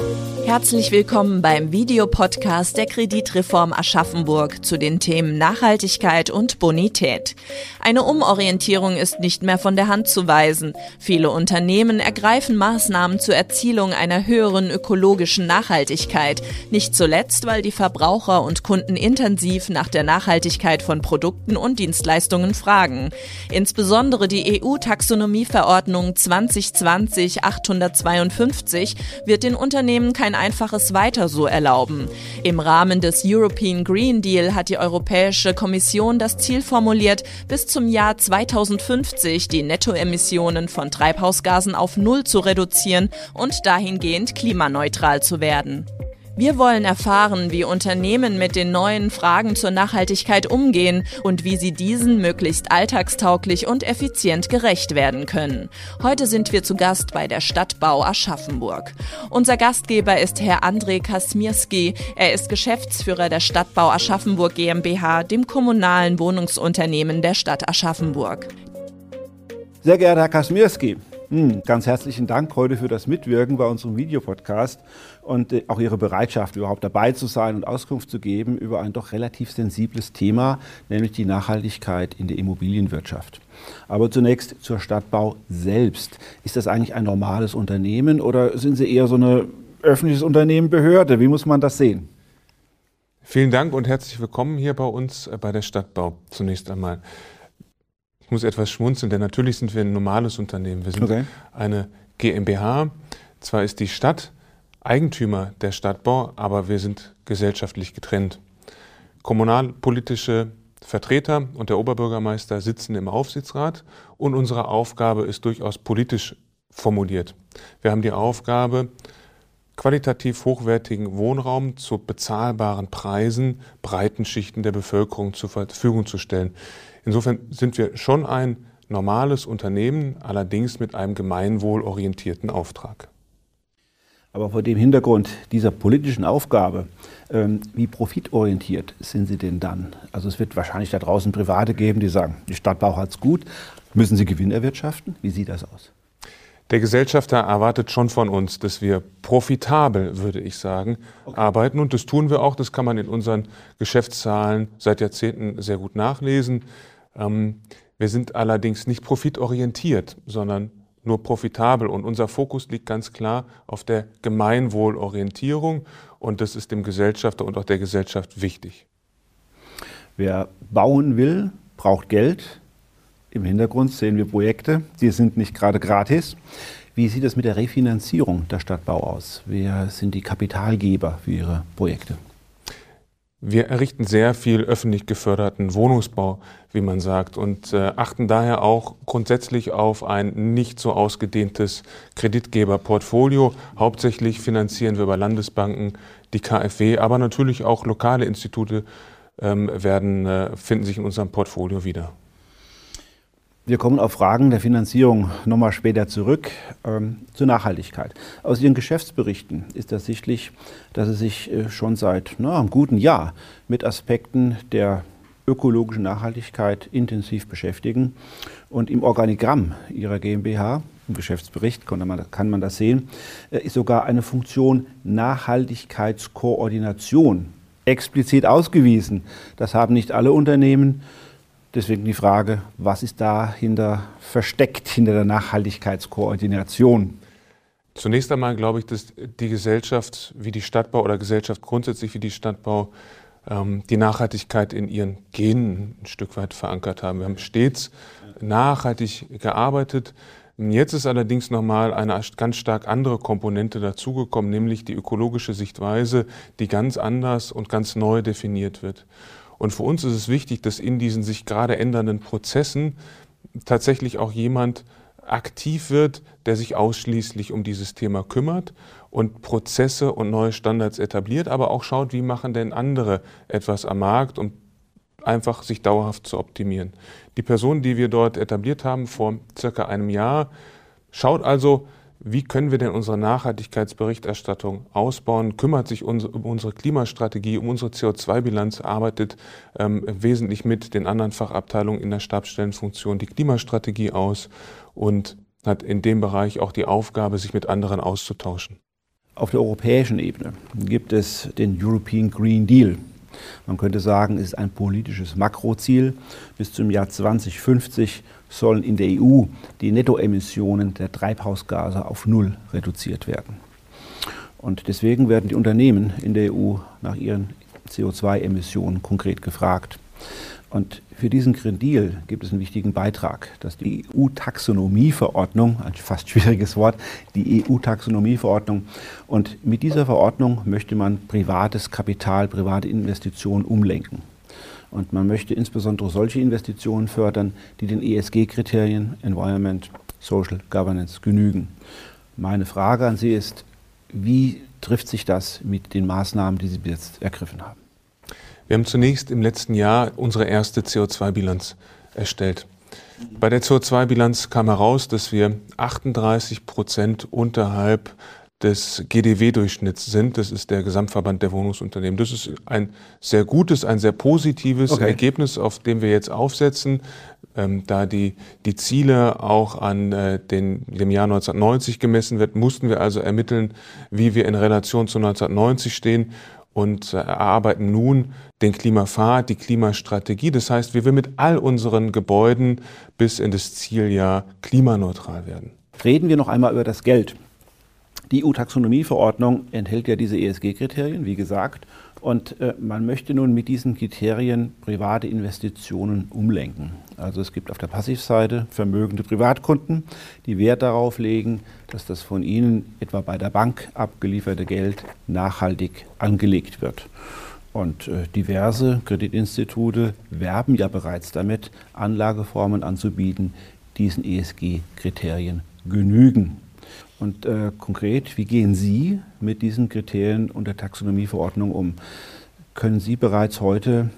you Herzlich willkommen beim Videopodcast der Kreditreform Aschaffenburg zu den Themen Nachhaltigkeit und Bonität. Eine Umorientierung ist nicht mehr von der Hand zu weisen. Viele Unternehmen ergreifen Maßnahmen zur Erzielung einer höheren ökologischen Nachhaltigkeit. Nicht zuletzt, weil die Verbraucher und Kunden intensiv nach der Nachhaltigkeit von Produkten und Dienstleistungen fragen. Insbesondere die EU-Taxonomieverordnung 2020-852 wird den Unternehmen kein einfaches Weiter so erlauben. Im Rahmen des European Green Deal hat die Europäische Kommission das Ziel formuliert, bis zum Jahr 2050 die Nettoemissionen von Treibhausgasen auf Null zu reduzieren und dahingehend klimaneutral zu werden. Wir wollen erfahren, wie Unternehmen mit den neuen Fragen zur Nachhaltigkeit umgehen und wie sie diesen möglichst alltagstauglich und effizient gerecht werden können. Heute sind wir zu Gast bei der Stadtbau Aschaffenburg. Unser Gastgeber ist Herr André Kasmirski. Er ist Geschäftsführer der Stadtbau Aschaffenburg GmbH, dem kommunalen Wohnungsunternehmen der Stadt Aschaffenburg. Sehr geehrter Herr Kasmirski, ganz herzlichen Dank heute für das Mitwirken bei unserem Videopodcast und äh, auch Ihre Bereitschaft, überhaupt dabei zu sein und Auskunft zu geben über ein doch relativ sensibles Thema, nämlich die Nachhaltigkeit in der Immobilienwirtschaft. Aber zunächst zur Stadtbau selbst. Ist das eigentlich ein normales Unternehmen oder sind Sie eher so eine öffentliches Unternehmen, Behörde? Wie muss man das sehen? Vielen Dank und herzlich willkommen hier bei uns äh, bei der Stadtbau zunächst einmal. Ich muss etwas schmunzeln, denn natürlich sind wir ein normales Unternehmen. Wir sind okay. eine GmbH. Zwar ist die Stadt Eigentümer der Stadtbau, aber wir sind gesellschaftlich getrennt. Kommunalpolitische Vertreter und der Oberbürgermeister sitzen im Aufsichtsrat und unsere Aufgabe ist durchaus politisch formuliert. Wir haben die Aufgabe, qualitativ hochwertigen Wohnraum zu bezahlbaren Preisen breiten Schichten der Bevölkerung zur Verfügung zu stellen. Insofern sind wir schon ein normales Unternehmen, allerdings mit einem gemeinwohlorientierten Auftrag. Aber vor dem Hintergrund dieser politischen Aufgabe, ähm, wie profitorientiert sind Sie denn dann? Also es wird wahrscheinlich da draußen Private geben, die sagen, die Stadtbau hat es gut. Müssen Sie Gewinn erwirtschaften? Wie sieht das aus? Der Gesellschafter erwartet schon von uns, dass wir profitabel, würde ich sagen, okay. arbeiten. Und das tun wir auch. Das kann man in unseren Geschäftszahlen seit Jahrzehnten sehr gut nachlesen. Ähm, wir sind allerdings nicht profitorientiert, sondern nur profitabel. Und unser Fokus liegt ganz klar auf der Gemeinwohlorientierung. Und das ist dem Gesellschafter und auch der Gesellschaft wichtig. Wer bauen will, braucht Geld. Im Hintergrund sehen wir Projekte, die sind nicht gerade gratis. Wie sieht es mit der Refinanzierung der Stadtbau aus? Wer sind die Kapitalgeber für Ihre Projekte? Wir errichten sehr viel öffentlich geförderten Wohnungsbau, wie man sagt, und äh, achten daher auch grundsätzlich auf ein nicht so ausgedehntes Kreditgeberportfolio. Hauptsächlich finanzieren wir über Landesbanken die KfW, aber natürlich auch lokale Institute ähm, werden, äh, finden sich in unserem Portfolio wieder. Wir kommen auf Fragen der Finanzierung nochmal später zurück ähm, zur Nachhaltigkeit. Aus Ihren Geschäftsberichten ist ersichtlich, dass Sie sich äh, schon seit na, einem guten Jahr mit Aspekten der ökologischen Nachhaltigkeit intensiv beschäftigen. Und im Organigramm Ihrer GmbH, im Geschäftsbericht kann man, kann man das sehen, äh, ist sogar eine Funktion Nachhaltigkeitskoordination explizit ausgewiesen. Das haben nicht alle Unternehmen. Deswegen die Frage, was ist dahinter versteckt, hinter der Nachhaltigkeitskoordination? Zunächst einmal glaube ich, dass die Gesellschaft wie die Stadtbau oder Gesellschaft grundsätzlich wie die Stadtbau ähm, die Nachhaltigkeit in ihren Genen ein Stück weit verankert haben. Wir haben stets nachhaltig gearbeitet. Jetzt ist allerdings nochmal eine ganz stark andere Komponente dazugekommen, nämlich die ökologische Sichtweise, die ganz anders und ganz neu definiert wird. Und für uns ist es wichtig, dass in diesen sich gerade ändernden Prozessen tatsächlich auch jemand aktiv wird, der sich ausschließlich um dieses Thema kümmert und Prozesse und neue Standards etabliert, aber auch schaut, wie machen denn andere etwas am Markt, um einfach sich dauerhaft zu optimieren. Die Person, die wir dort etabliert haben vor circa einem Jahr, schaut also, wie können wir denn unsere Nachhaltigkeitsberichterstattung ausbauen, kümmert sich um unsere Klimastrategie, um unsere CO2-Bilanz, arbeitet ähm, wesentlich mit den anderen Fachabteilungen in der Stabsstellenfunktion die Klimastrategie aus und hat in dem Bereich auch die Aufgabe, sich mit anderen auszutauschen. Auf der europäischen Ebene gibt es den European Green Deal. Man könnte sagen, es ist ein politisches Makroziel. Bis zum Jahr 2050 sollen in der EU die Nettoemissionen der Treibhausgase auf Null reduziert werden. Und deswegen werden die Unternehmen in der EU nach ihren CO2-Emissionen konkret gefragt. Und für diesen Green Deal gibt es einen wichtigen Beitrag, dass die EU-Taxonomieverordnung, ein fast schwieriges Wort, die EU-Taxonomieverordnung, und mit dieser Verordnung möchte man privates Kapital, private Investitionen umlenken. Und man möchte insbesondere solche Investitionen fördern, die den ESG-Kriterien Environment, Social Governance genügen. Meine Frage an Sie ist, wie trifft sich das mit den Maßnahmen, die Sie bis jetzt ergriffen haben? Wir haben zunächst im letzten Jahr unsere erste CO2-Bilanz erstellt. Bei der CO2-Bilanz kam heraus, dass wir 38 Prozent unterhalb des GDW-Durchschnitts sind. Das ist der Gesamtverband der Wohnungsunternehmen. Das ist ein sehr gutes, ein sehr positives okay. Ergebnis, auf dem wir jetzt aufsetzen. Ähm, da die, die Ziele auch an äh, den, dem Jahr 1990 gemessen wird, mussten wir also ermitteln, wie wir in Relation zu 1990 stehen und äh, erarbeiten nun den Klimapfad, die Klimastrategie. Das heißt, wir will mit all unseren Gebäuden bis in das Zieljahr klimaneutral werden. Reden wir noch einmal über das Geld. Die EU-Taxonomieverordnung enthält ja diese ESG-Kriterien, wie gesagt, und äh, man möchte nun mit diesen Kriterien private Investitionen umlenken. Also es gibt auf der Passivseite vermögende Privatkunden, die Wert darauf legen, dass das von ihnen etwa bei der Bank abgelieferte Geld nachhaltig angelegt wird. Und äh, diverse Kreditinstitute werben ja bereits damit, Anlageformen anzubieten, diesen ESG-Kriterien genügen. Und äh, konkret, wie gehen Sie mit diesen Kriterien und der Taxonomieverordnung um? Können Sie bereits heute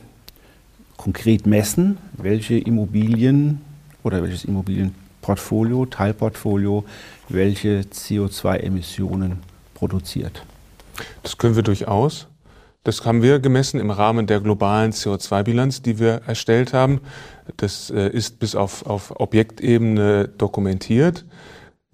konkret messen, welche Immobilien oder welches Immobilienportfolio, Teilportfolio, welche CO2-Emissionen produziert? Das können wir durchaus. Das haben wir gemessen im Rahmen der globalen CO2-Bilanz, die wir erstellt haben. Das äh, ist bis auf, auf Objektebene dokumentiert.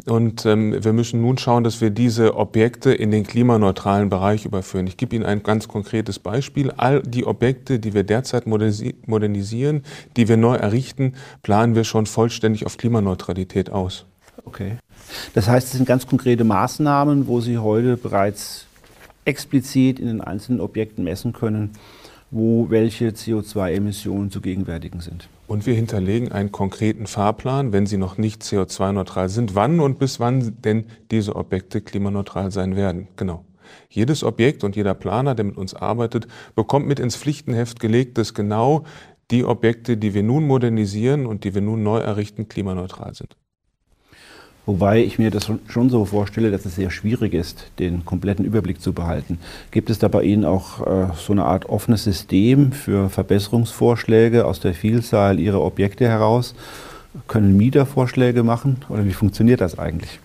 Und ähm, wir müssen nun schauen, dass wir diese Objekte in den klimaneutralen Bereich überführen. Ich gebe Ihnen ein ganz konkretes Beispiel. All die Objekte, die wir derzeit modernisieren, die wir neu errichten, planen wir schon vollständig auf Klimaneutralität aus. Okay. Das heißt, es sind ganz konkrete Maßnahmen, wo Sie heute bereits explizit in den einzelnen Objekten messen können, wo welche CO2-Emissionen zu gegenwärtigen sind. Und wir hinterlegen einen konkreten Fahrplan, wenn sie noch nicht CO2-neutral sind, wann und bis wann denn diese Objekte klimaneutral sein werden. Genau. Jedes Objekt und jeder Planer, der mit uns arbeitet, bekommt mit ins Pflichtenheft gelegt, dass genau die Objekte, die wir nun modernisieren und die wir nun neu errichten, klimaneutral sind. Wobei ich mir das schon so vorstelle, dass es sehr schwierig ist, den kompletten Überblick zu behalten. Gibt es da bei Ihnen auch äh, so eine Art offenes System für Verbesserungsvorschläge aus der Vielzahl Ihrer Objekte heraus? Können Mieter Vorschläge machen oder wie funktioniert das eigentlich?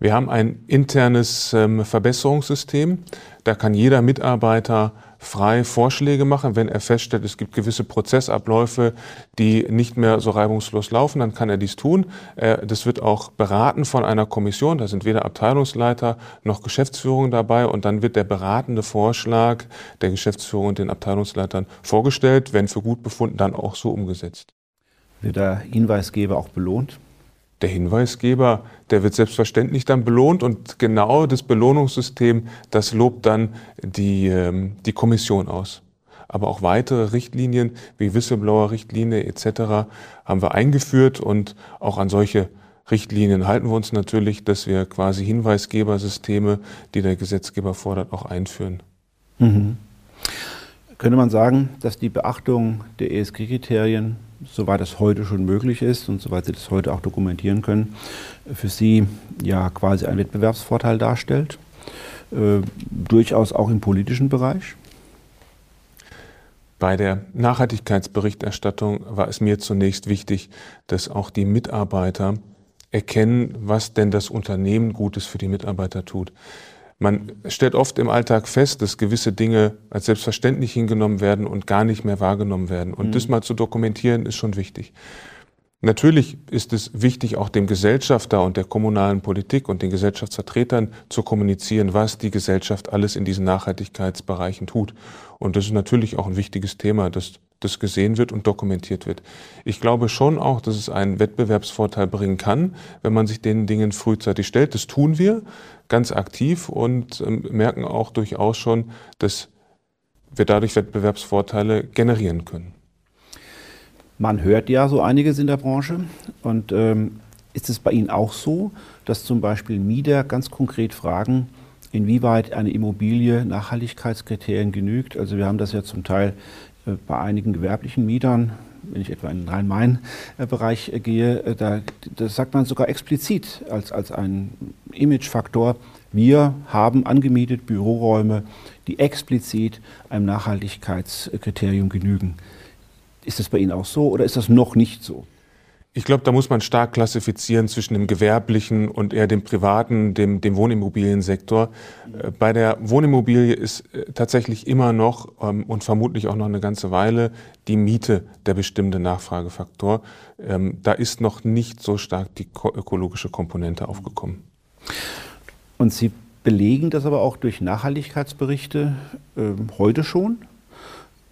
Wir haben ein internes ähm, Verbesserungssystem. Da kann jeder Mitarbeiter frei Vorschläge machen. Wenn er feststellt, es gibt gewisse Prozessabläufe, die nicht mehr so reibungslos laufen, dann kann er dies tun. Äh, das wird auch beraten von einer Kommission. Da sind weder Abteilungsleiter noch Geschäftsführung dabei. Und dann wird der beratende Vorschlag der Geschäftsführung und den Abteilungsleitern vorgestellt, wenn für gut befunden, dann auch so umgesetzt. Wird der Hinweisgeber auch belohnt? Der Hinweisgeber, der wird selbstverständlich dann belohnt und genau das Belohnungssystem, das lobt dann die, ähm, die Kommission aus. Aber auch weitere Richtlinien wie Whistleblower-Richtlinie etc. haben wir eingeführt und auch an solche Richtlinien halten wir uns natürlich, dass wir quasi Hinweisgebersysteme, die der Gesetzgeber fordert, auch einführen. Mhm. Könnte man sagen, dass die Beachtung der ESG-Kriterien soweit es heute schon möglich ist und soweit Sie das heute auch dokumentieren können, für Sie ja quasi einen Wettbewerbsvorteil darstellt, äh, durchaus auch im politischen Bereich? Bei der Nachhaltigkeitsberichterstattung war es mir zunächst wichtig, dass auch die Mitarbeiter erkennen, was denn das Unternehmen Gutes für die Mitarbeiter tut. Man stellt oft im Alltag fest, dass gewisse Dinge als selbstverständlich hingenommen werden und gar nicht mehr wahrgenommen werden. Und mhm. das mal zu dokumentieren, ist schon wichtig. Natürlich ist es wichtig, auch dem Gesellschafter und der kommunalen Politik und den Gesellschaftsvertretern zu kommunizieren, was die Gesellschaft alles in diesen Nachhaltigkeitsbereichen tut. Und das ist natürlich auch ein wichtiges Thema, dass das gesehen wird und dokumentiert wird. Ich glaube schon auch, dass es einen Wettbewerbsvorteil bringen kann, wenn man sich den Dingen frühzeitig stellt. Das tun wir ganz aktiv und ähm, merken auch durchaus schon, dass wir dadurch Wettbewerbsvorteile generieren können. Man hört ja so einiges in der Branche. Und ähm, ist es bei Ihnen auch so, dass zum Beispiel Mieter ganz konkret fragen, inwieweit eine Immobilie Nachhaltigkeitskriterien genügt? Also wir haben das ja zum Teil bei einigen gewerblichen Mietern, wenn ich etwa in den Rhein-Main-Bereich äh, gehe, äh, da das sagt man sogar explizit als, als ein Imagefaktor. Wir haben angemietet Büroräume, die explizit einem Nachhaltigkeitskriterium genügen. Ist das bei Ihnen auch so oder ist das noch nicht so? Ich glaube, da muss man stark klassifizieren zwischen dem gewerblichen und eher dem privaten, dem, dem Wohnimmobiliensektor. Äh, bei der Wohnimmobilie ist äh, tatsächlich immer noch ähm, und vermutlich auch noch eine ganze Weile die Miete der bestimmte Nachfragefaktor. Ähm, da ist noch nicht so stark die ökologische Komponente aufgekommen. Und Sie belegen das aber auch durch Nachhaltigkeitsberichte äh, heute schon?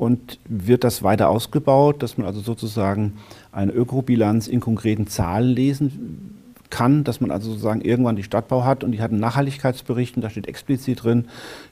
Und wird das weiter ausgebaut, dass man also sozusagen eine Ökobilanz in konkreten Zahlen lesen kann, dass man also sozusagen irgendwann die Stadtbau hat und die hat einen Nachhaltigkeitsbericht und da steht explizit drin,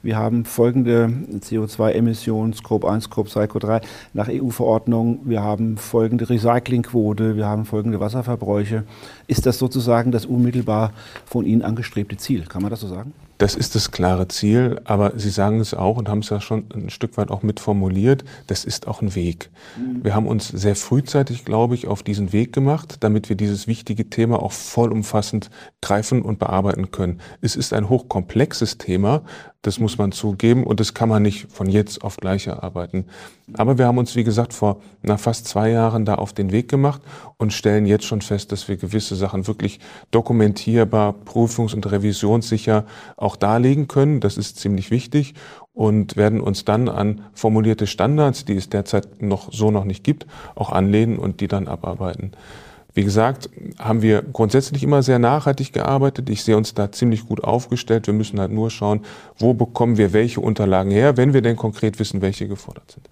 wir haben folgende CO2-Emissionen, Scope 1, Scope 2, Scope 3 nach EU-Verordnung, wir haben folgende Recyclingquote, wir haben folgende Wasserverbräuche. Ist das sozusagen das unmittelbar von Ihnen angestrebte Ziel? Kann man das so sagen? Das ist das klare Ziel, aber Sie sagen es auch und haben es ja schon ein Stück weit auch mitformuliert, das ist auch ein Weg. Mhm. Wir haben uns sehr frühzeitig, glaube ich, auf diesen Weg gemacht, damit wir dieses wichtige Thema auch vollumfassend greifen und bearbeiten können. Es ist ein hochkomplexes Thema, das muss man zugeben und das kann man nicht von jetzt auf gleich erarbeiten. Aber wir haben uns, wie gesagt, vor na, fast zwei Jahren da auf den Weg gemacht und stellen jetzt schon fest, dass wir gewisse Sachen wirklich dokumentierbar, prüfungs- und revisionssicher auch darlegen können. Das ist ziemlich wichtig und werden uns dann an formulierte Standards, die es derzeit noch so noch nicht gibt, auch anlehnen und die dann abarbeiten. Wie gesagt, haben wir grundsätzlich immer sehr nachhaltig gearbeitet. Ich sehe uns da ziemlich gut aufgestellt. Wir müssen halt nur schauen, wo bekommen wir welche Unterlagen her, wenn wir denn konkret wissen, welche gefordert sind.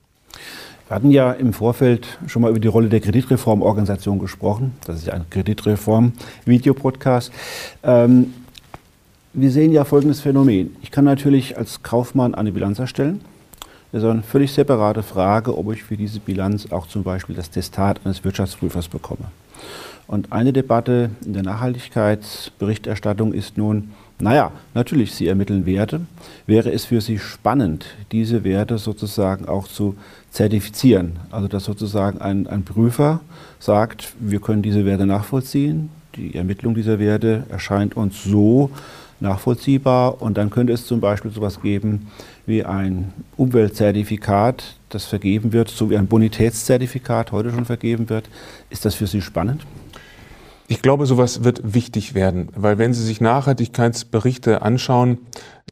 Wir hatten ja im Vorfeld schon mal über die Rolle der Kreditreformorganisation gesprochen. Das ist ja ein Kreditreform-Videopodcast. Ähm, wir sehen ja folgendes Phänomen. Ich kann natürlich als Kaufmann eine Bilanz erstellen. Das ist eine völlig separate Frage, ob ich für diese Bilanz auch zum Beispiel das Testat eines Wirtschaftsprüfers bekomme. Und eine Debatte in der Nachhaltigkeitsberichterstattung ist nun, naja, natürlich, Sie ermitteln Werte. Wäre es für Sie spannend, diese Werte sozusagen auch zu zertifizieren? Also dass sozusagen ein, ein Prüfer sagt, wir können diese Werte nachvollziehen, die Ermittlung dieser Werte erscheint uns so nachvollziehbar und dann könnte es zum Beispiel sowas geben wie ein Umweltzertifikat, das vergeben wird, so wie ein Bonitätszertifikat heute schon vergeben wird. Ist das für Sie spannend? Ich glaube, sowas wird wichtig werden, weil wenn Sie sich Nachhaltigkeitsberichte anschauen,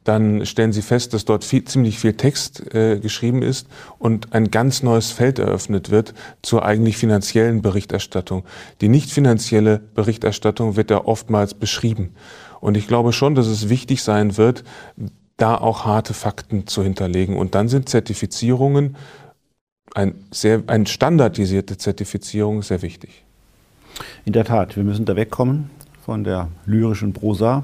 dann stellen Sie fest, dass dort viel, ziemlich viel Text äh, geschrieben ist und ein ganz neues Feld eröffnet wird zur eigentlich finanziellen Berichterstattung. Die nicht finanzielle Berichterstattung wird ja oftmals beschrieben. Und ich glaube schon, dass es wichtig sein wird, da auch harte Fakten zu hinterlegen. Und dann sind Zertifizierungen, ein, sehr, eine standardisierte Zertifizierung sehr wichtig. In der Tat, wir müssen da wegkommen von der lyrischen Prosa.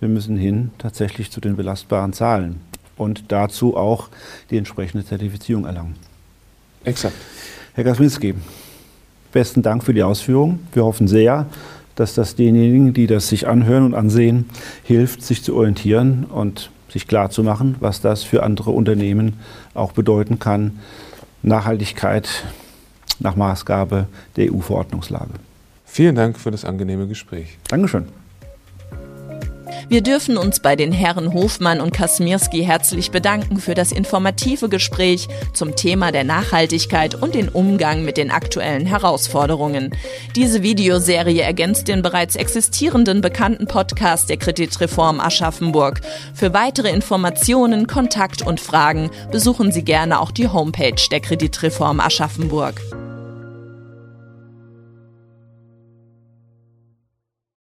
Wir müssen hin tatsächlich zu den belastbaren Zahlen und dazu auch die entsprechende Zertifizierung erlangen. Exakt. Herr Gasminski, besten Dank für die Ausführungen. Wir hoffen sehr, dass das denjenigen, die das sich anhören und ansehen, hilft, sich zu orientieren und sich klarzumachen, was das für andere Unternehmen auch bedeuten kann. Nachhaltigkeit nach Maßgabe der EU-Verordnungslage. Vielen Dank für das angenehme Gespräch. Dankeschön. Wir dürfen uns bei den Herren Hofmann und Kasmirski herzlich bedanken für das informative Gespräch zum Thema der Nachhaltigkeit und den Umgang mit den aktuellen Herausforderungen. Diese Videoserie ergänzt den bereits existierenden bekannten Podcast der Kreditreform Aschaffenburg. Für weitere Informationen, Kontakt und Fragen besuchen Sie gerne auch die Homepage der Kreditreform Aschaffenburg.